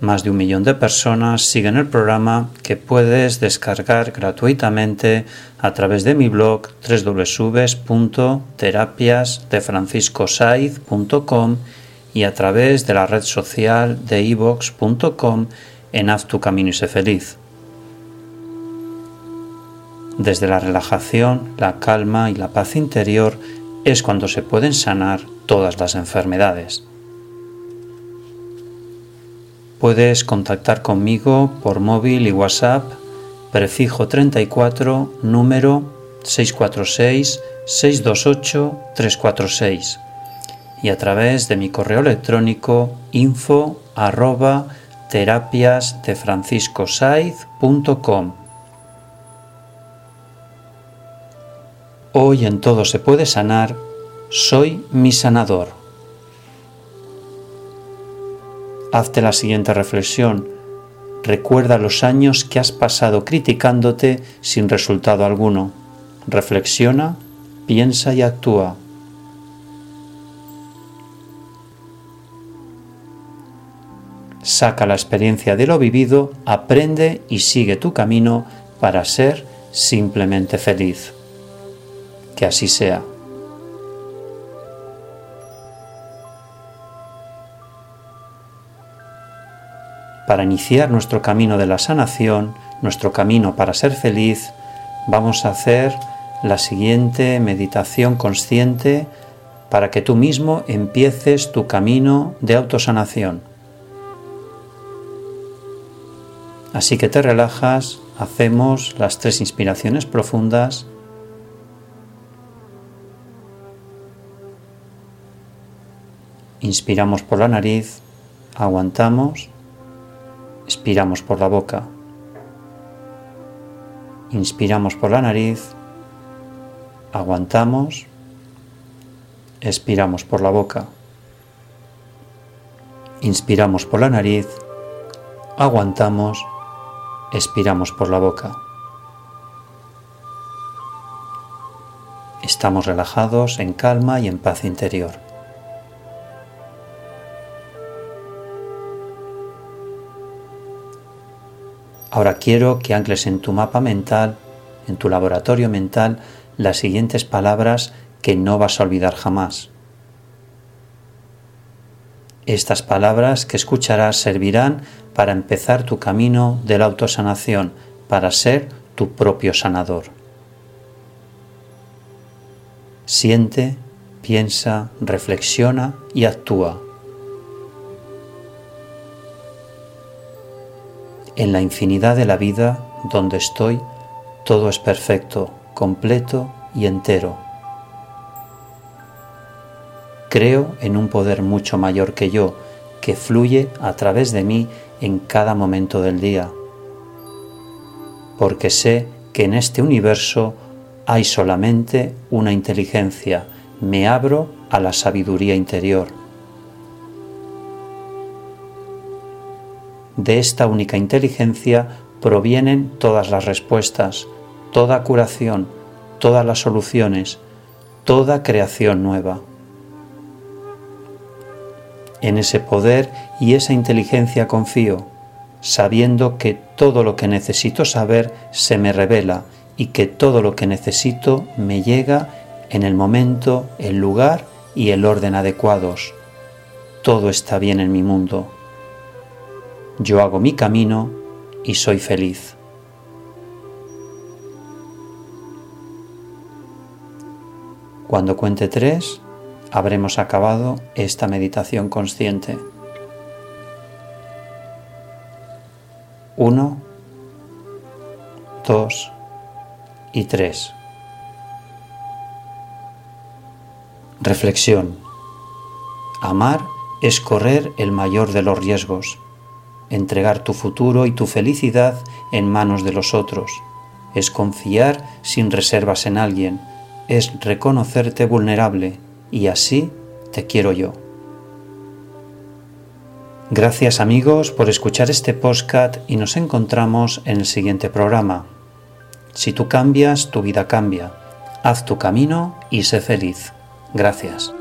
Más de un millón de personas siguen el programa que puedes descargar gratuitamente a través de mi blog www.terapiasdefranciscosaiz.com y a través de la red social de ivox.com en Haz tu camino y sé feliz. Desde la relajación, la calma y la paz interior es cuando se pueden sanar todas las enfermedades. Puedes contactar conmigo por móvil y WhatsApp, prefijo 34, número 646-628-346 y a través de mi correo electrónico info arroba terapias de Hoy en todo se puede sanar, soy mi sanador. Hazte la siguiente reflexión. Recuerda los años que has pasado criticándote sin resultado alguno. Reflexiona, piensa y actúa. Saca la experiencia de lo vivido, aprende y sigue tu camino para ser simplemente feliz. Que así sea. Para iniciar nuestro camino de la sanación, nuestro camino para ser feliz, vamos a hacer la siguiente meditación consciente para que tú mismo empieces tu camino de autosanación. Así que te relajas, hacemos las tres inspiraciones profundas. Inspiramos por la nariz, aguantamos Expiramos por la boca. Inspiramos por la nariz. Aguantamos. Expiramos por la boca. Inspiramos por la nariz. Aguantamos. Expiramos por la boca. Estamos relajados, en calma y en paz interior. Ahora quiero que ancles en tu mapa mental, en tu laboratorio mental, las siguientes palabras que no vas a olvidar jamás. Estas palabras que escucharás servirán para empezar tu camino de la autosanación, para ser tu propio sanador. Siente, piensa, reflexiona y actúa. En la infinidad de la vida donde estoy, todo es perfecto, completo y entero. Creo en un poder mucho mayor que yo, que fluye a través de mí en cada momento del día, porque sé que en este universo hay solamente una inteligencia, me abro a la sabiduría interior. De esta única inteligencia provienen todas las respuestas, toda curación, todas las soluciones, toda creación nueva. En ese poder y esa inteligencia confío, sabiendo que todo lo que necesito saber se me revela y que todo lo que necesito me llega en el momento, el lugar y el orden adecuados. Todo está bien en mi mundo yo hago mi camino y soy feliz. Cuando cuente tres, habremos acabado esta meditación consciente. Uno, dos y tres. Reflexión. Amar es correr el mayor de los riesgos entregar tu futuro y tu felicidad en manos de los otros, es confiar sin reservas en alguien, es reconocerte vulnerable y así te quiero yo. Gracias amigos por escuchar este podcast y nos encontramos en el siguiente programa. Si tú cambias, tu vida cambia. Haz tu camino y sé feliz. Gracias.